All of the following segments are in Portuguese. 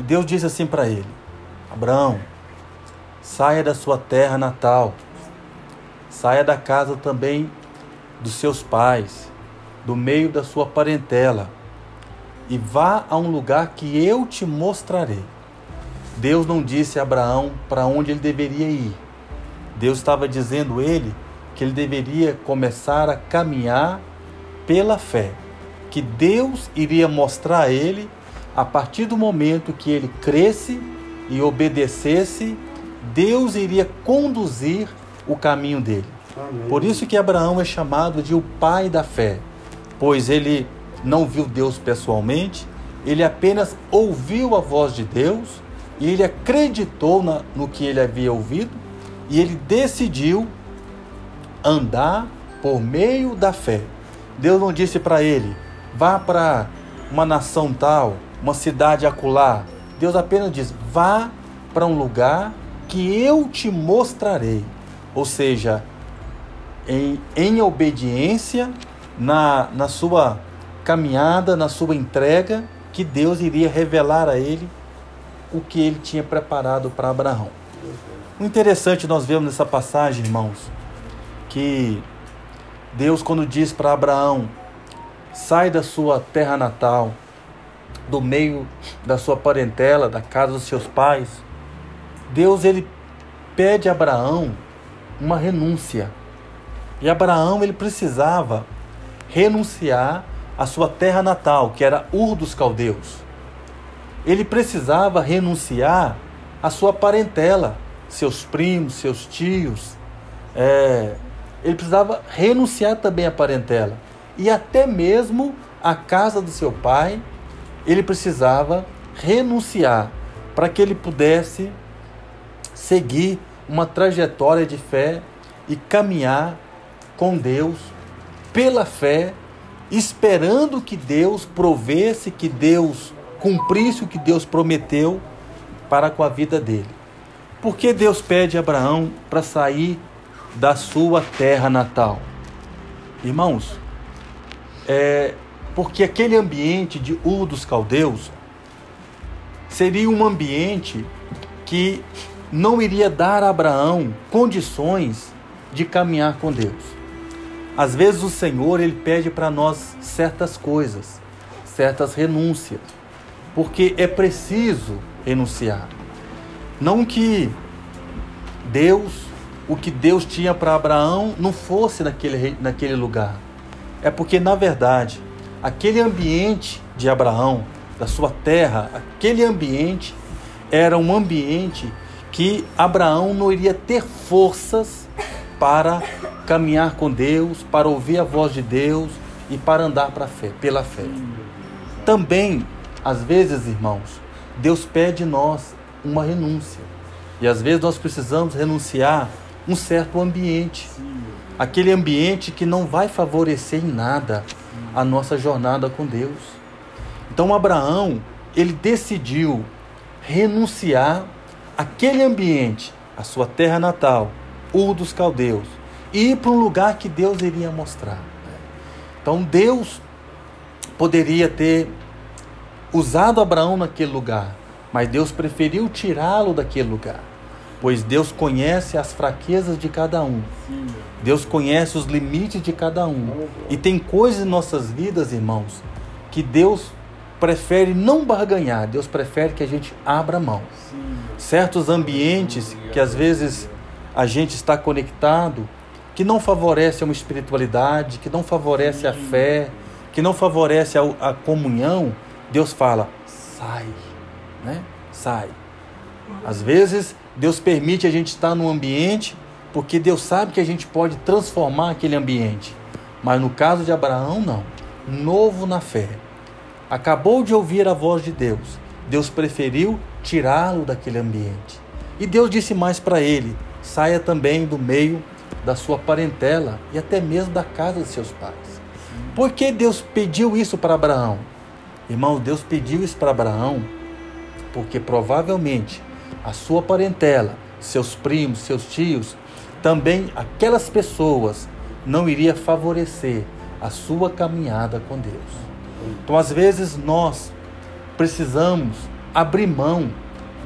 E Deus disse assim para ele: Abraão, saia da sua terra natal, saia da casa também dos seus pais, do meio da sua parentela, e vá a um lugar que eu te mostrarei. Deus não disse a Abraão para onde ele deveria ir. Deus estava dizendo ele que ele deveria começar a caminhar pela fé, que Deus iria mostrar a ele a partir do momento que ele cresce e obedecesse, Deus iria conduzir o caminho dele. Amém. Por isso que Abraão é chamado de o pai da fé, pois ele não viu Deus pessoalmente, ele apenas ouviu a voz de Deus e ele acreditou na, no que ele havia ouvido e ele decidiu andar por meio da fé. Deus não disse para ele, vá para uma nação tal, uma cidade acolá. Deus apenas diz, vá para um lugar que eu te mostrarei. Ou seja, em, em obediência na, na sua caminhada, na sua entrega, que Deus iria revelar a ele o que ele tinha preparado para Abraão. O interessante nós vemos nessa passagem, irmãos, que Deus, quando diz para Abraão: sai da sua terra natal, do meio da sua parentela, da casa dos seus pais, Deus ele pede a Abraão uma renúncia. E Abraão ele precisava renunciar à sua terra natal, que era Ur dos Caldeus. Ele precisava renunciar à sua parentela, seus primos, seus tios. É, ele precisava renunciar também à parentela. E até mesmo à casa do seu pai, ele precisava renunciar para que ele pudesse seguir uma trajetória de fé e caminhar com Deus pela fé, esperando que Deus provesse, que Deus cumprisse o que Deus prometeu para com a vida dele. Por que Deus pede a Abraão para sair da sua terra natal? Irmãos, é porque aquele ambiente de Ur dos Caldeus seria um ambiente que não iria dar a Abraão condições de caminhar com Deus. Às vezes o Senhor ele pede para nós certas coisas, certas renúncias, porque é preciso renunciar. Não que Deus, o que Deus tinha para Abraão não fosse naquele, naquele lugar. É porque na verdade, aquele ambiente de Abraão, da sua terra, aquele ambiente era um ambiente que Abraão não iria ter forças para caminhar com Deus, para ouvir a voz de Deus e para andar para fé, pela fé. Também, às vezes, irmãos, Deus pede nós uma renúncia. E às vezes nós precisamos renunciar um certo ambiente. Aquele ambiente que não vai favorecer em nada a nossa jornada com Deus. Então Abraão, ele decidiu renunciar aquele ambiente, a sua terra natal, Ur dos Caldeus, e ir para um lugar que Deus iria mostrar. Então Deus poderia ter usado Abraão naquele lugar, mas Deus preferiu tirá-lo daquele lugar, pois Deus conhece as fraquezas de cada um. Deus conhece os limites de cada um. E tem coisas em nossas vidas, irmãos, que Deus prefere não barganhar, Deus prefere que a gente abra mão. Certos ambientes que às vezes a gente está conectado, que não favorece uma espiritualidade, que não favorece a fé, que não favorece a, a comunhão, Deus fala: sai, né? Sai. Às vezes Deus permite a gente estar num ambiente porque Deus sabe que a gente pode transformar aquele ambiente. Mas no caso de Abraão, não. Novo na fé acabou de ouvir a voz de Deus. Deus preferiu tirá-lo daquele ambiente. E Deus disse mais para ele: saia também do meio da sua parentela e até mesmo da casa de seus pais. Por que Deus pediu isso para Abraão? Irmão, Deus pediu isso para Abraão porque provavelmente a sua parentela, seus primos, seus tios, também aquelas pessoas não iria favorecer a sua caminhada com Deus. Então, às vezes, nós precisamos abrir mão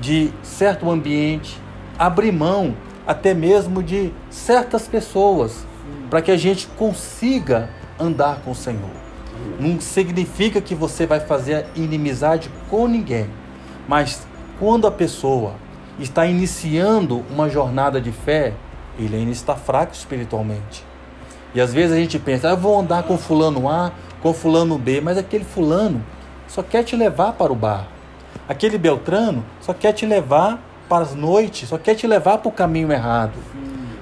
de certo ambiente, abrir mão até mesmo de certas pessoas, para que a gente consiga andar com o Senhor. Não significa que você vai fazer inimizade com ninguém, mas quando a pessoa está iniciando uma jornada de fé, ele ainda está fraco espiritualmente. E às vezes a gente pensa, ah, eu vou andar com fulano A, com fulano B, mas aquele fulano só quer te levar para o bar. Aquele Beltrano só quer te levar para as noites, só quer te levar para o caminho errado.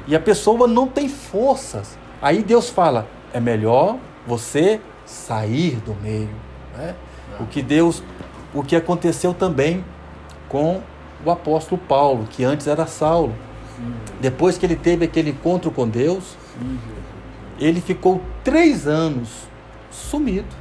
E a pessoa não tem forças. Aí Deus fala: é melhor você sair do meio. Né? O que Deus, o que aconteceu também com o apóstolo Paulo, que antes era Saulo. Depois que ele teve aquele encontro com Deus, ele ficou três anos sumido.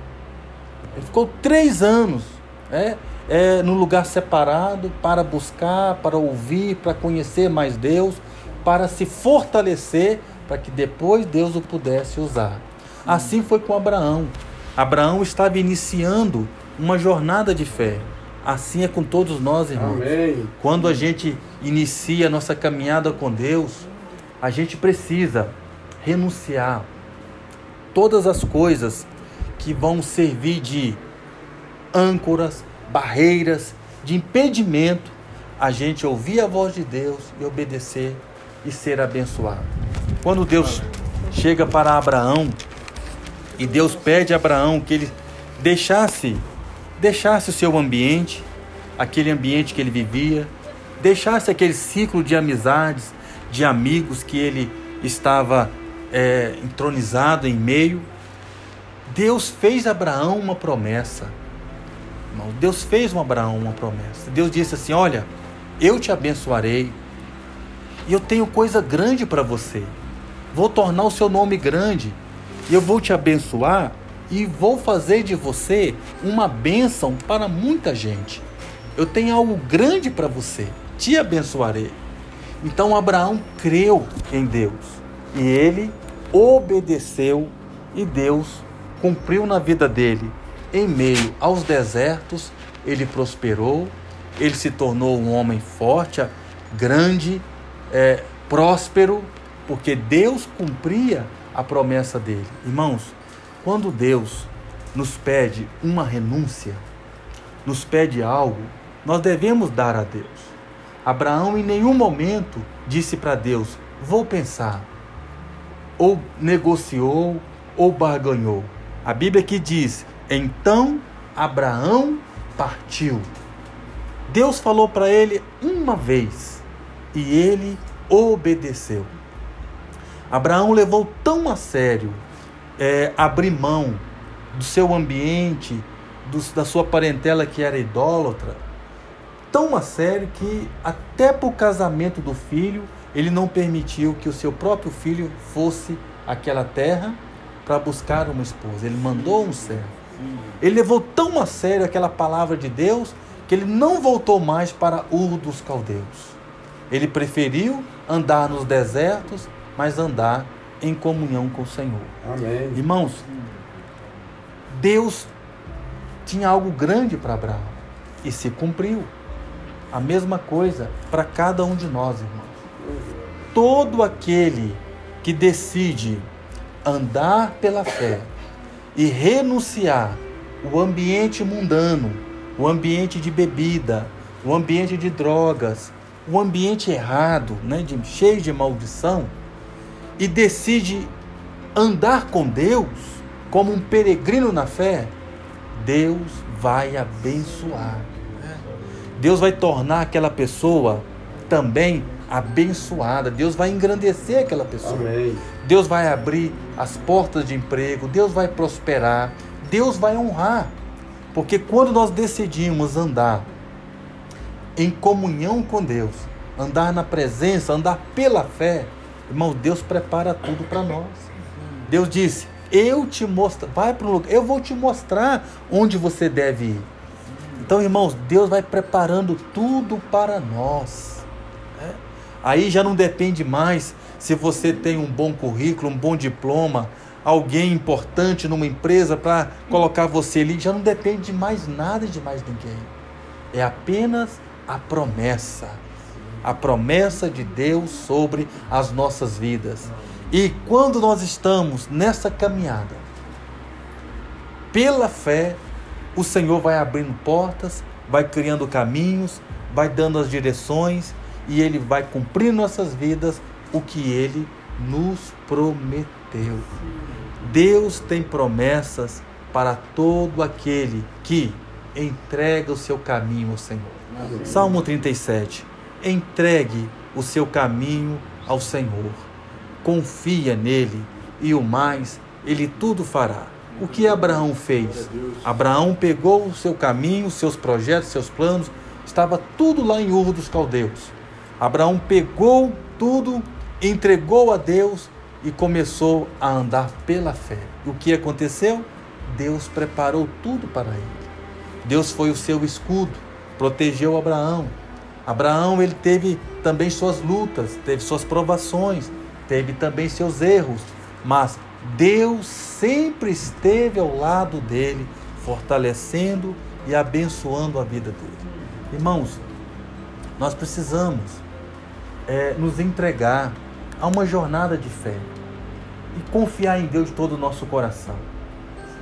Ele ficou três anos é, é, no lugar separado para buscar, para ouvir, para conhecer mais Deus, para se fortalecer, para que depois Deus o pudesse usar. Assim foi com Abraão. Abraão estava iniciando uma jornada de fé. Assim é com todos nós, irmãos. Amém. Quando a gente inicia a nossa caminhada com Deus, a gente precisa renunciar todas as coisas que vão servir de âncoras, barreiras, de impedimento a gente ouvir a voz de Deus e obedecer e ser abençoado. Quando Deus chega para Abraão e Deus pede a Abraão que ele deixasse deixasse o seu ambiente, aquele ambiente que ele vivia, deixasse aquele ciclo de amizades, de amigos que ele estava é, entronizado em meio, Deus fez a Abraão uma promessa. Deus fez a Abraão uma promessa. Deus disse assim: Olha, eu te abençoarei e eu tenho coisa grande para você. Vou tornar o seu nome grande e eu vou te abençoar e vou fazer de você uma bênção para muita gente. Eu tenho algo grande para você. Te abençoarei. Então Abraão creu em Deus e ele obedeceu e Deus cumpriu na vida dele. Em meio aos desertos, ele prosperou, ele se tornou um homem forte, grande, é, próspero, porque Deus cumpria a promessa dele. Irmãos, quando Deus nos pede uma renúncia, nos pede algo, nós devemos dar a Deus. Abraão em nenhum momento disse para Deus: Vou pensar, ou negociou ou barganhou. A Bíblia que diz: então Abraão partiu. Deus falou para ele uma vez e ele obedeceu. Abraão levou tão a sério é, abrir mão do seu ambiente, do, da sua parentela que era idólatra, tão a sério que até para o casamento do filho ele não permitiu que o seu próprio filho fosse àquela terra para buscar uma esposa. Ele mandou um servo. Ele levou tão a sério aquela palavra de Deus que ele não voltou mais para Ur dos Caldeus. Ele preferiu andar nos desertos, mas andar em comunhão com o Senhor. Amém. Irmãos, Deus tinha algo grande para Abraão e se cumpriu. A mesma coisa para cada um de nós, irmãos todo aquele que decide andar pela fé e renunciar o ambiente mundano, o ambiente de bebida, o ambiente de drogas, o ambiente errado, né, de, cheio de maldição, e decide andar com Deus como um peregrino na fé, Deus vai abençoar. Deus vai tornar aquela pessoa também abençoada. Deus vai engrandecer aquela pessoa. Amém. Deus vai abrir as portas de emprego. Deus vai prosperar. Deus vai honrar. Porque quando nós decidimos andar em comunhão com Deus, andar na presença, andar pela fé, irmão, Deus prepara tudo para nós. Deus disse: Eu te mostro, vai para um lugar, eu vou te mostrar onde você deve ir. Então, irmãos, Deus vai preparando tudo para nós. Aí já não depende mais se você tem um bom currículo, um bom diploma, alguém importante numa empresa para colocar você ali. Já não depende de mais nada de mais ninguém. é apenas a promessa. A promessa de Deus sobre as nossas vidas. E quando nós estamos nessa caminhada, pela fé, o Senhor vai abrindo portas, vai criando caminhos, vai dando as direções e Ele vai cumprir nossas vidas o que Ele nos prometeu. Deus tem promessas para todo aquele que entrega o seu caminho ao Senhor. Salmo 37. Entregue o seu caminho ao Senhor. Confia nele e o mais ele tudo fará. O que Abraão fez? Abraão pegou o seu caminho, seus projetos, seus planos, estava tudo lá em Ur dos Caldeus. Abraão pegou tudo, entregou a Deus e começou a andar pela fé. O que aconteceu? Deus preparou tudo para ele. Deus foi o seu escudo, protegeu Abraão. Abraão ele teve também suas lutas, teve suas provações, teve também seus erros, mas Deus sempre esteve ao lado dele, fortalecendo e abençoando a vida dele. Irmãos, nós precisamos é, nos entregar a uma jornada de fé e confiar em Deus de todo o nosso coração.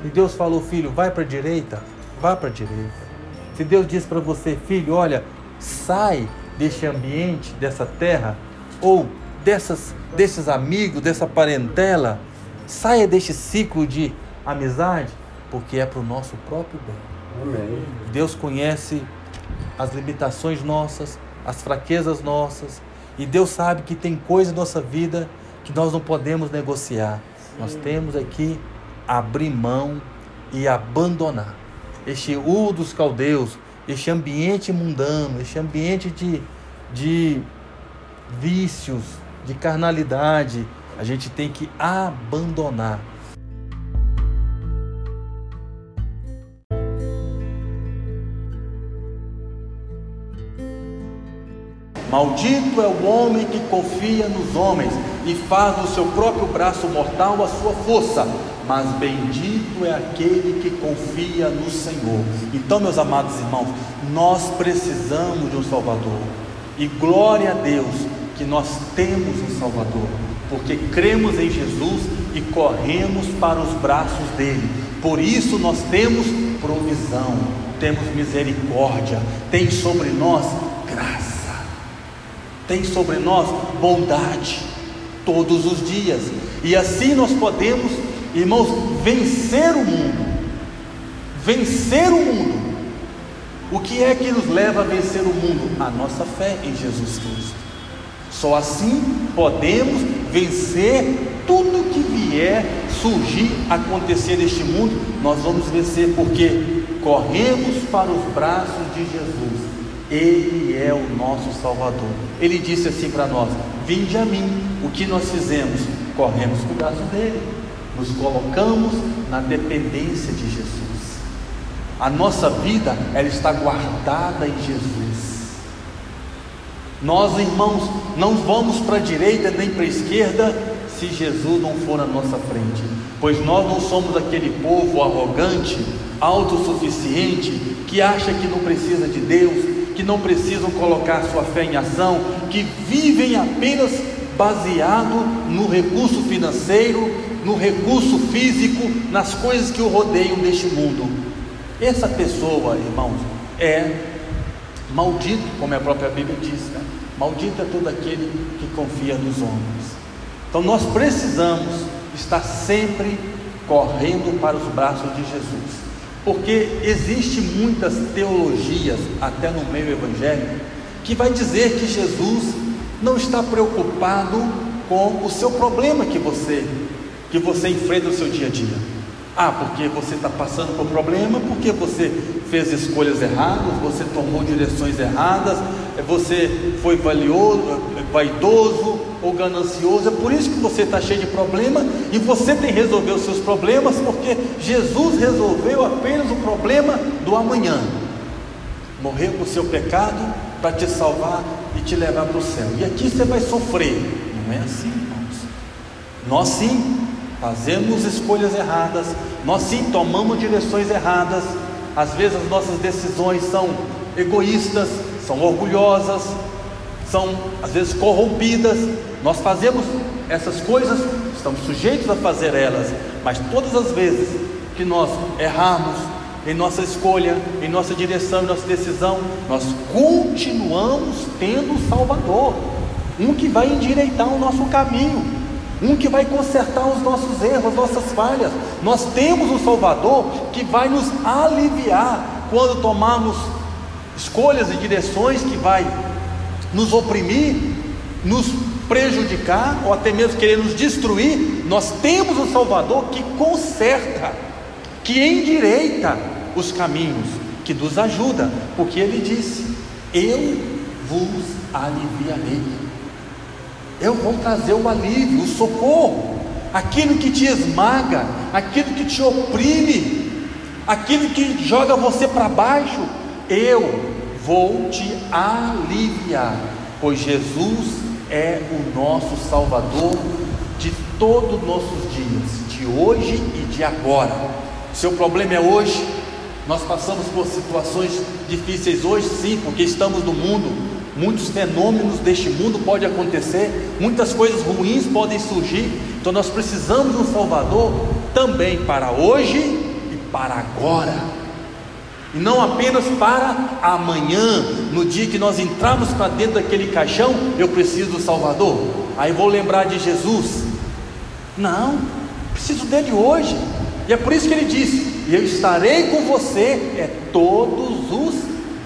E Deus falou, filho, vai para a direita, vá para a direita. Se Deus diz para você, filho, olha, sai deste ambiente, dessa terra, ou dessas, desses amigos, dessa parentela, saia deste ciclo de amizade, porque é para o nosso próprio bem. Amém. Deus conhece as limitações nossas, as fraquezas nossas, e Deus sabe que tem coisa em nossa vida que nós não podemos negociar. Sim. Nós temos aqui abrir mão e abandonar este U dos caldeus, este ambiente mundano, este ambiente de, de vícios, de carnalidade, a gente tem que abandonar. Maldito é o homem que confia nos homens e faz do seu próprio braço mortal a sua força, mas bendito é aquele que confia no Senhor. Então, meus amados irmãos, nós precisamos de um Salvador. E glória a Deus que nós temos um Salvador, porque cremos em Jesus e corremos para os braços dele. Por isso nós temos provisão, temos misericórdia, tem sobre nós graça tem sobre nós bondade todos os dias. E assim nós podemos, irmãos, vencer o mundo. Vencer o mundo. O que é que nos leva a vencer o mundo? A nossa fé em Jesus Cristo. Só assim podemos vencer tudo que vier surgir, acontecer neste mundo. Nós vamos vencer porque corremos para os braços de Jesus ele é o nosso Salvador. Ele disse assim para nós: Vinde a mim. O que nós fizemos? Corremos para o braço dele, nos colocamos na dependência de Jesus. A nossa vida, ela está guardada em Jesus. Nós, irmãos, não vamos para a direita nem para a esquerda se Jesus não for na nossa frente, pois nós não somos aquele povo arrogante, autossuficiente, que acha que não precisa de Deus, que não precisam colocar sua fé em ação, que vivem apenas baseado no recurso financeiro, no recurso físico, nas coisas que o rodeiam neste mundo. Essa pessoa, irmãos, é maldito, como a própria Bíblia diz, né? maldito é todo aquele que confia nos homens. Então nós precisamos estar sempre correndo para os braços de Jesus. Porque existe muitas teologias, até no meio evangélico, que vai dizer que Jesus não está preocupado com o seu problema que você que você enfrenta no seu dia a dia. Ah, porque você está passando por problema, porque você fez escolhas erradas, você tomou direções erradas, você foi valioso, vaidoso ou ganancioso. É por isso que você está cheio de problema e você tem que resolver os seus problemas, porque Jesus resolveu apenas o problema do amanhã. Morreu por seu pecado para te salvar e te levar para o céu. E aqui você vai sofrer. Não é assim, irmãos. Nós sim fazemos escolhas erradas, nós sim tomamos direções erradas. Às vezes as nossas decisões são egoístas, são orgulhosas, são às vezes corrompidas. Nós fazemos essas coisas, estamos sujeitos a fazer elas, mas todas as vezes que nós erramos em nossa escolha, em nossa direção, em nossa decisão, nós continuamos tendo o Salvador, um que vai endireitar o nosso caminho, um que vai consertar os nossos erros, nossas falhas. Nós temos um Salvador que vai nos aliviar quando tomarmos escolhas e direções que vai nos oprimir, nos prejudicar ou até mesmo querer nos destruir, nós temos um Salvador que conserta, que endireita os caminhos, que nos ajuda, porque ele disse: Eu vos aliviarei. Eu vou trazer o alívio, o socorro, aquilo que te esmaga, aquilo que te oprime, aquilo que joga você para baixo, eu vou te aliviar, pois Jesus é o nosso Salvador de todos os nossos dias, de hoje e de agora. Seu problema é hoje. Nós passamos por situações difíceis hoje, sim, porque estamos no mundo. Muitos fenômenos deste mundo podem acontecer, muitas coisas ruins podem surgir. Então nós precisamos de um Salvador também para hoje e para agora. E não apenas para amanhã, no dia que nós entrarmos para dentro daquele caixão, eu preciso do Salvador. Aí vou lembrar de Jesus. Não, preciso dele hoje. E é por isso que ele disse: Eu estarei com você é todos os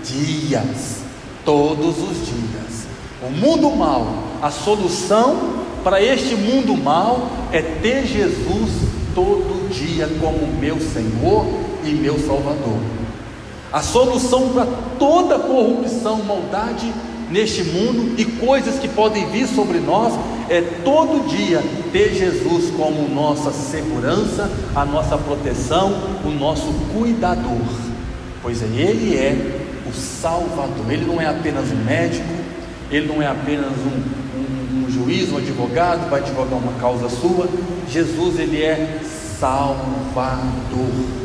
dias. Todos os dias. O mundo mal, a solução para este mundo mal é ter Jesus todo dia como meu Senhor e meu Salvador. A solução para toda corrupção, maldade neste mundo e coisas que podem vir sobre nós é todo dia ter Jesus como nossa segurança, a nossa proteção, o nosso cuidador, pois Ele é o Salvador. Ele não é apenas um médico, Ele não é apenas um, um, um juiz, um advogado, vai advogar uma causa sua. Jesus, Ele é Salvador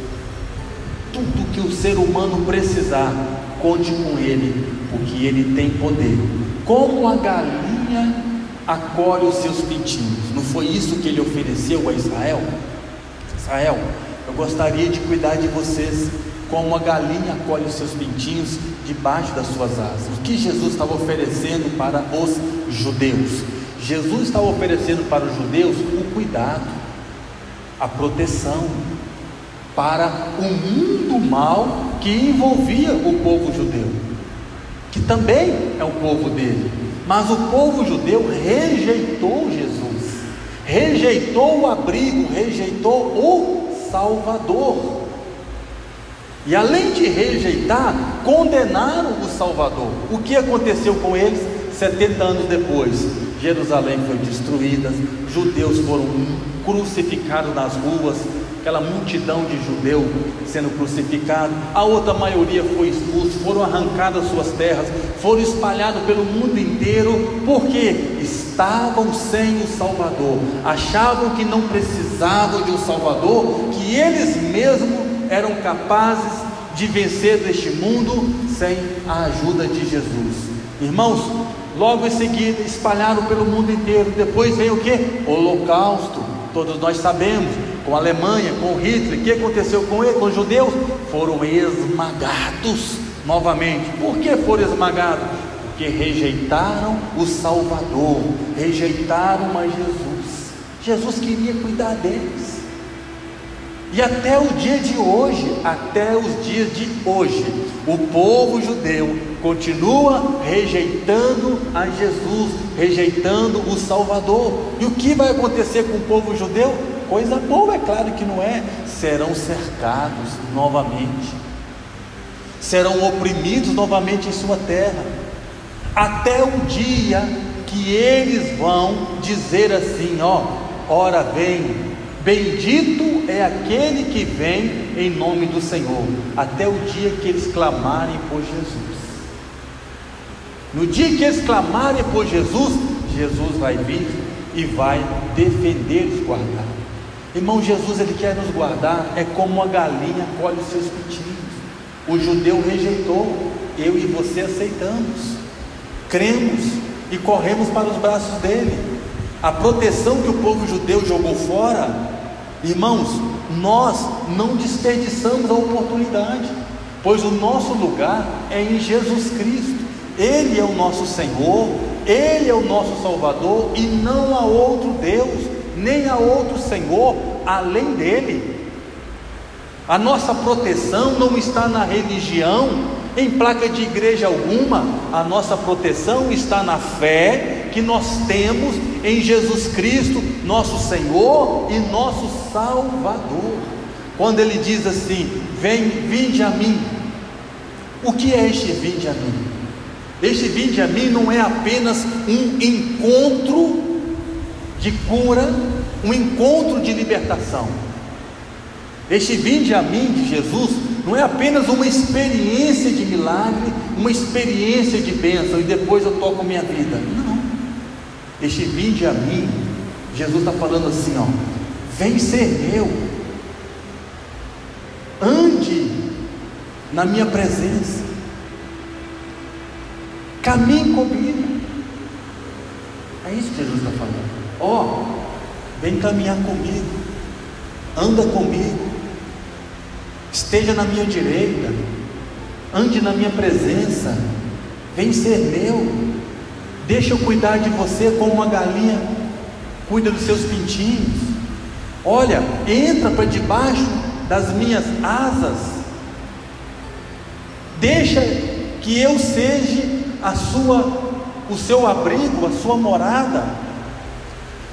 tudo que o ser humano precisar, conte com ele, porque ele tem poder. Como a galinha acolhe os seus pintinhos, não foi isso que ele ofereceu a Israel? Israel, eu gostaria de cuidar de vocês como a galinha acolhe os seus pintinhos debaixo das suas asas. O que Jesus estava oferecendo para os judeus? Jesus estava oferecendo para os judeus o cuidado, a proteção, para o mundo mal que envolvia o povo judeu, que também é o povo dele. Mas o povo judeu rejeitou Jesus, rejeitou o abrigo, rejeitou o Salvador. E além de rejeitar, condenaram o Salvador. O que aconteceu com eles 70 anos depois? Jerusalém foi destruída, judeus foram crucificados nas ruas, aquela multidão de judeus sendo crucificado, a outra maioria foi expulsa, foram arrancadas suas terras, foram espalhados pelo mundo inteiro, porque estavam sem o Salvador, achavam que não precisavam de um Salvador, que eles mesmos eram capazes de vencer deste mundo sem a ajuda de Jesus. Irmãos, logo em seguida espalharam pelo mundo inteiro, depois veio o que? Holocausto, todos nós sabemos, com a Alemanha, com Hitler, o que aconteceu com ele, com os judeus? Foram esmagados novamente. Por que foram esmagados? Porque rejeitaram o Salvador, rejeitaram a Jesus. Jesus queria cuidar deles. E até o dia de hoje, até os dias de hoje, o povo judeu continua rejeitando a Jesus, rejeitando o Salvador. E o que vai acontecer com o povo judeu? Coisa boa, é claro que não é. Serão cercados novamente, serão oprimidos novamente em sua terra, até o dia que eles vão dizer assim: ó, ora vem, bendito é aquele que vem em nome do Senhor, até o dia que eles clamarem por Jesus. No dia que eles clamarem por Jesus, Jesus vai vir e vai defender e guardar. Irmão, Jesus ele quer nos guardar, é como uma galinha colhe os seus pintinhos. O judeu rejeitou, eu e você aceitamos, cremos e corremos para os braços dele. A proteção que o povo judeu jogou fora, irmãos, nós não desperdiçamos a oportunidade, pois o nosso lugar é em Jesus Cristo. Ele é o nosso Senhor, Ele é o nosso Salvador e não há outro Deus, nem há outro Senhor além dele. A nossa proteção não está na religião, em placa de igreja alguma, a nossa proteção está na fé que nós temos em Jesus Cristo, nosso Senhor e nosso Salvador. Quando ele diz assim: Vem, vinde a mim. O que é este vinde a mim? Este vinde a mim não é apenas um encontro de cura, um encontro de libertação. Este vinde a mim de Jesus não é apenas uma experiência de milagre, uma experiência de bênção e depois eu toco minha vida. Não. Este vinde a mim, Jesus está falando assim, ó, vem ser meu, ande na minha presença, caminhe comigo. É isso que Jesus está falando. Ó, vem caminhar comigo, anda comigo, esteja na minha direita, ande na minha presença, vem ser meu. Deixa eu cuidar de você como uma galinha cuida dos seus pintinhos. Olha, entra para debaixo das minhas asas. Deixa que eu seja a sua o seu abrigo, a sua morada.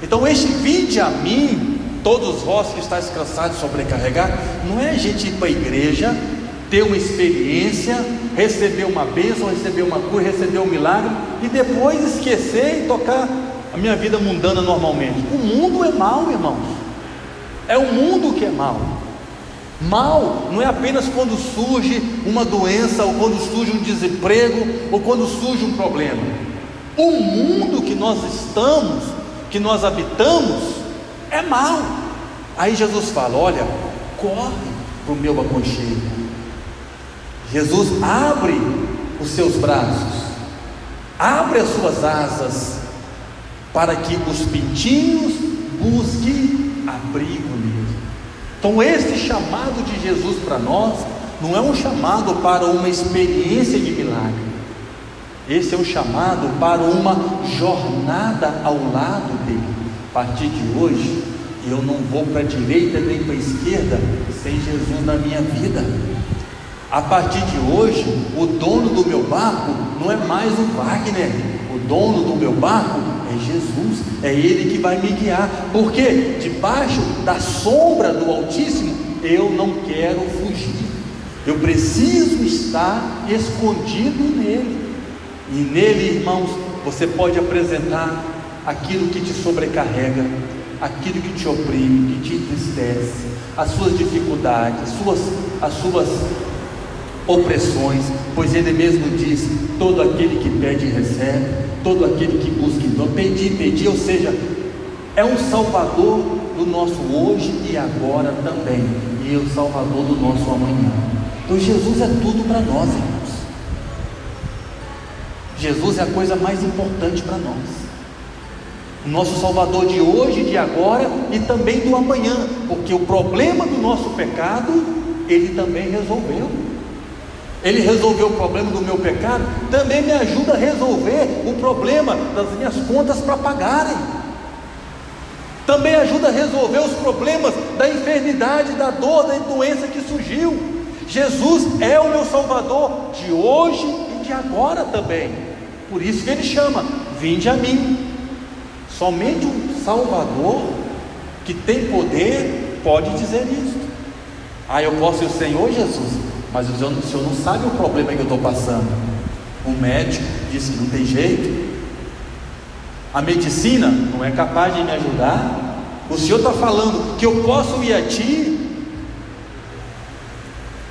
Então este vinde a mim, todos vós que estáis cansados e sobrecarregados, não é a gente ir para a igreja, ter uma experiência, receber uma bênção, receber uma cura, receber um milagre e depois esquecer e tocar a minha vida mundana normalmente. O mundo é mal, irmãos. É o mundo que é mal. Mal não é apenas quando surge uma doença, ou quando surge um desemprego, ou quando surge um problema. O mundo que nós estamos, que nós habitamos, é mal. Aí Jesus fala: olha, corre para o meu aconchego. Jesus abre os seus braços, abre as suas asas, para que os pintinhos busquem abrigo nele. Então, esse chamado de Jesus para nós não é um chamado para uma experiência de milagre, esse é um chamado para uma jornada ao lado dele. Partir de hoje, eu não vou para a direita nem para a esquerda sem Jesus na minha vida. A partir de hoje, o dono do meu barco não é mais o Wagner, o dono do meu barco é Jesus, é Ele que vai me guiar, porque debaixo da sombra do Altíssimo eu não quero fugir, eu preciso estar escondido nele, e nele, irmãos, você pode apresentar aquilo que te sobrecarrega, aquilo que te oprime, que te entristece, as suas dificuldades, as suas, as suas opressões, pois ele mesmo diz: todo aquele que pede recebe, todo aquele que busca então pedi, pedi, ou seja, é um salvador do nosso hoje e agora também, e é o salvador do nosso amanhã. Então Jesus é tudo para nós, irmãos. Jesus é a coisa mais importante para nós. O nosso Salvador de hoje, de agora e também do amanhã, porque o problema do nosso pecado, Ele também resolveu. Ele resolveu o problema do meu pecado, também me ajuda a resolver o problema das minhas contas para pagarem. Também ajuda a resolver os problemas da enfermidade, da dor, da doença que surgiu. Jesus é o meu Salvador de hoje e de agora também. Por isso que ele chama: Vinde a mim. Somente um Salvador que tem poder pode dizer isso. Ah, eu posso ir o Senhor Jesus, mas o senhor, o senhor não sabe o problema que eu estou passando. O médico disse que não tem jeito. A medicina não é capaz de me ajudar. O senhor está falando que eu posso ir a ti.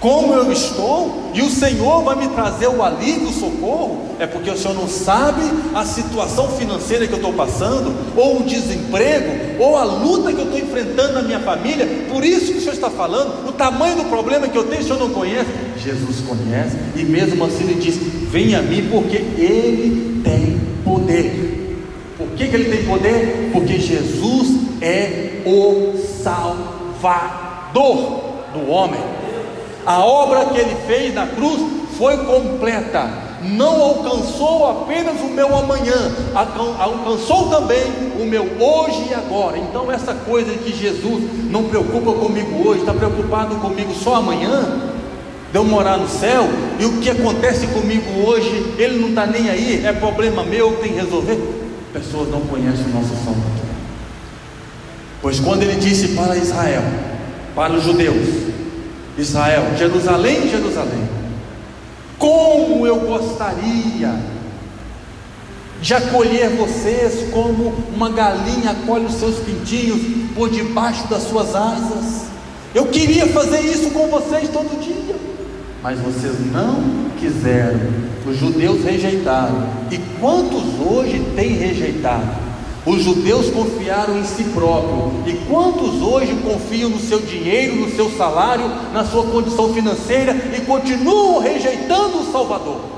Como eu estou e o Senhor vai me trazer o alívio, o socorro, é porque o Senhor não sabe a situação financeira que eu estou passando, ou o desemprego, ou a luta que eu estou enfrentando na minha família, por isso que o Senhor está falando, o tamanho do problema que eu tenho, o Senhor não conhece. Jesus conhece, e mesmo assim ele diz: Venha a mim, porque Ele tem poder. Por que, que ele tem poder? Porque Jesus é o Salvador do homem. A obra que ele fez na cruz foi completa. Não alcançou apenas o meu amanhã, alcançou também o meu hoje e agora. Então, essa coisa de que Jesus não preocupa comigo hoje, está preocupado comigo só amanhã, de eu morar no céu, e o que acontece comigo hoje, ele não está nem aí, é problema meu, tem que resolver. Pessoas não conhecem o nosso Salvador. Pois quando ele disse para Israel, para os judeus, Israel, Jerusalém, Jerusalém, como eu gostaria de acolher vocês como uma galinha acolhe os seus pintinhos por debaixo das suas asas. Eu queria fazer isso com vocês todo dia, mas vocês não quiseram. Os judeus rejeitaram. E quantos hoje têm rejeitado? Os judeus confiaram em si próprio. E quantos hoje confiam no seu dinheiro, no seu salário, na sua condição financeira e continuam rejeitando o Salvador?